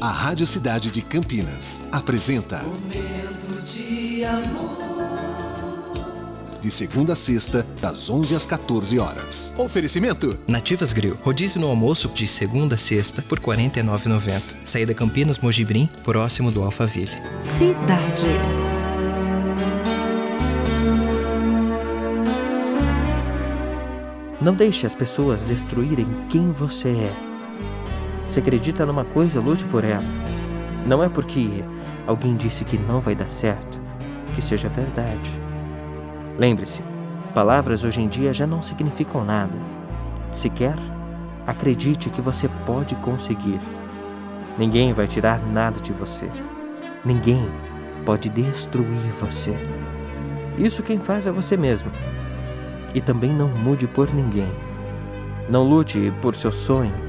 A Rádio Cidade de Campinas apresenta Momento de amor. De segunda a sexta, das 11 às 14 horas. Oferecimento: Nativas Grill. Rodízio no almoço de segunda a sexta por R$ 49,90. Saída Campinas Mojibrim, próximo do Alphaville. Cidade. Não deixe as pessoas destruírem quem você é. Se acredita numa coisa, lute por ela. Não é porque alguém disse que não vai dar certo que seja verdade. Lembre-se, palavras hoje em dia já não significam nada. Se quer, acredite que você pode conseguir. Ninguém vai tirar nada de você. Ninguém pode destruir você. Isso quem faz é você mesmo. E também não mude por ninguém. Não lute por seu sonho,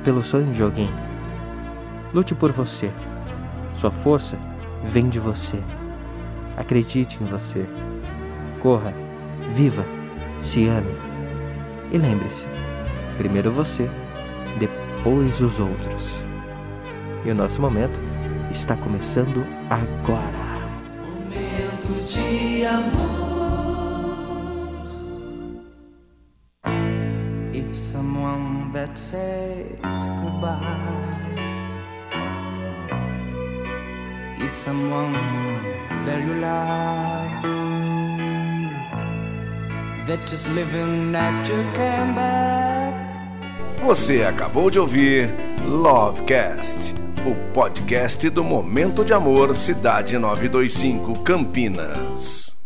pelo sonho de alguém. Lute por você. Sua força vem de você. Acredite em você. Corra, viva, se ame. E lembre-se: primeiro você, depois os outros. E o nosso momento está começando agora. Momento de amor. If someone that says goodbye is someone that you love, that is living that you came back. Você acabou de ouvir Lovecast, o podcast do Momento de Amor Cidade 925 Campinas.